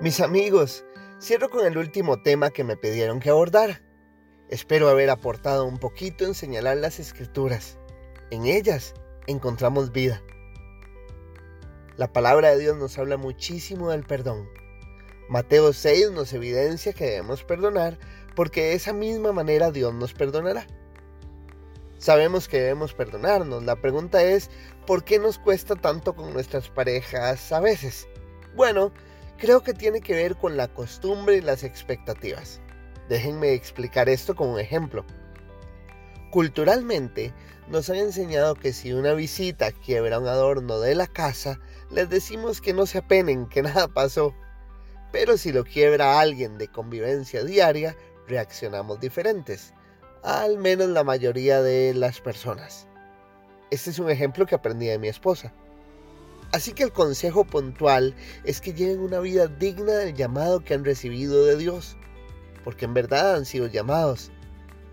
Mis amigos, cierro con el último tema que me pidieron que abordara. Espero haber aportado un poquito en señalar las escrituras. En ellas encontramos vida. La palabra de Dios nos habla muchísimo del perdón. Mateo 6 nos evidencia que debemos perdonar porque de esa misma manera Dios nos perdonará. Sabemos que debemos perdonarnos. La pregunta es, ¿por qué nos cuesta tanto con nuestras parejas a veces? Bueno, creo que tiene que ver con la costumbre y las expectativas. Déjenme explicar esto con un ejemplo. Culturalmente nos han enseñado que si una visita quiebra un adorno de la casa, les decimos que no se apenen, que nada pasó. Pero si lo quiebra alguien de convivencia diaria, reaccionamos diferentes, al menos la mayoría de las personas. Este es un ejemplo que aprendí de mi esposa. Así que el consejo puntual es que lleven una vida digna del llamado que han recibido de Dios, porque en verdad han sido llamados.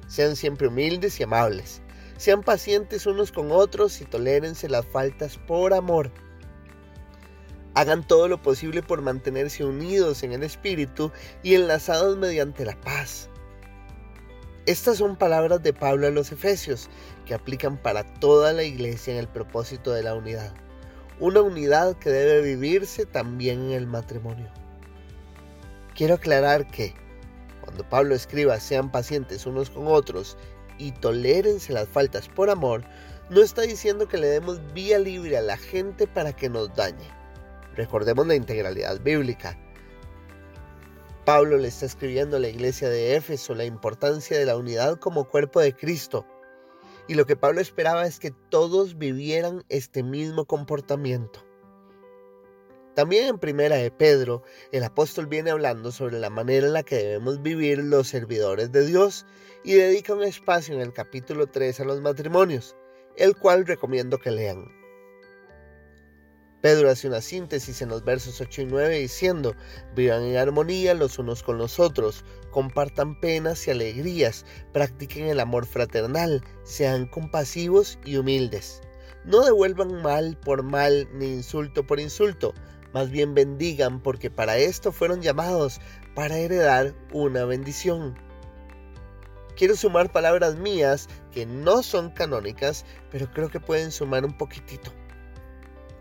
Sean siempre humildes y amables, sean pacientes unos con otros y tolérense las faltas por amor. Hagan todo lo posible por mantenerse unidos en el Espíritu y enlazados mediante la paz. Estas son palabras de Pablo a los Efesios que aplican para toda la iglesia en el propósito de la unidad una unidad que debe vivirse también en el matrimonio. Quiero aclarar que cuando Pablo escriba sean pacientes unos con otros y tolérense las faltas por amor, no está diciendo que le demos vía libre a la gente para que nos dañe. Recordemos la integralidad bíblica. Pablo le está escribiendo a la iglesia de Éfeso la importancia de la unidad como cuerpo de Cristo y lo que Pablo esperaba es que todos vivieran este mismo comportamiento. También en Primera de Pedro, el apóstol viene hablando sobre la manera en la que debemos vivir los servidores de Dios y dedica un espacio en el capítulo 3 a los matrimonios, el cual recomiendo que lean. Pedro hace una síntesis en los versos 8 y 9 diciendo, vivan en armonía los unos con los otros, compartan penas y alegrías, practiquen el amor fraternal, sean compasivos y humildes. No devuelvan mal por mal ni insulto por insulto, más bien bendigan porque para esto fueron llamados, para heredar una bendición. Quiero sumar palabras mías que no son canónicas, pero creo que pueden sumar un poquitito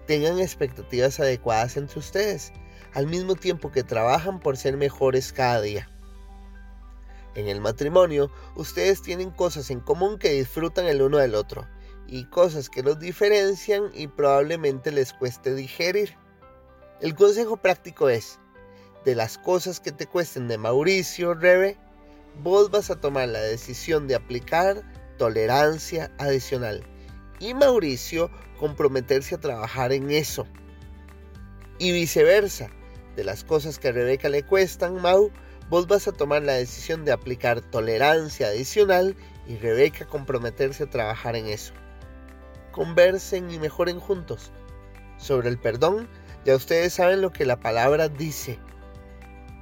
tengan expectativas adecuadas entre ustedes, al mismo tiempo que trabajan por ser mejores cada día. En el matrimonio, ustedes tienen cosas en común que disfrutan el uno del otro y cosas que los diferencian y probablemente les cueste digerir. El consejo práctico es, de las cosas que te cuesten de Mauricio, Rebe, vos vas a tomar la decisión de aplicar tolerancia adicional y Mauricio comprometerse a trabajar en eso. Y viceversa, de las cosas que a Rebeca le cuestan, Mau, vos vas a tomar la decisión de aplicar tolerancia adicional y Rebeca comprometerse a trabajar en eso. Conversen y mejoren juntos. Sobre el perdón, ya ustedes saben lo que la palabra dice.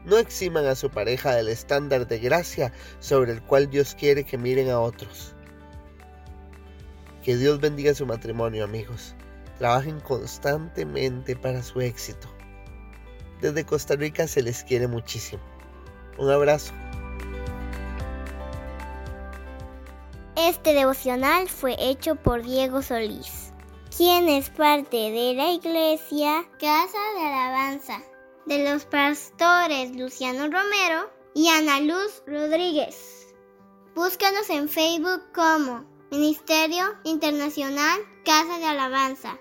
No eximan a su pareja del estándar de gracia sobre el cual Dios quiere que miren a otros. Que Dios bendiga su matrimonio, amigos. Trabajen constantemente para su éxito. Desde Costa Rica se les quiere muchísimo. Un abrazo. Este devocional fue hecho por Diego Solís, quien es parte de la iglesia Casa de Alabanza, de los pastores Luciano Romero y Ana Luz Rodríguez. Búscanos en Facebook como Ministerio Internacional Casa de Alabanza.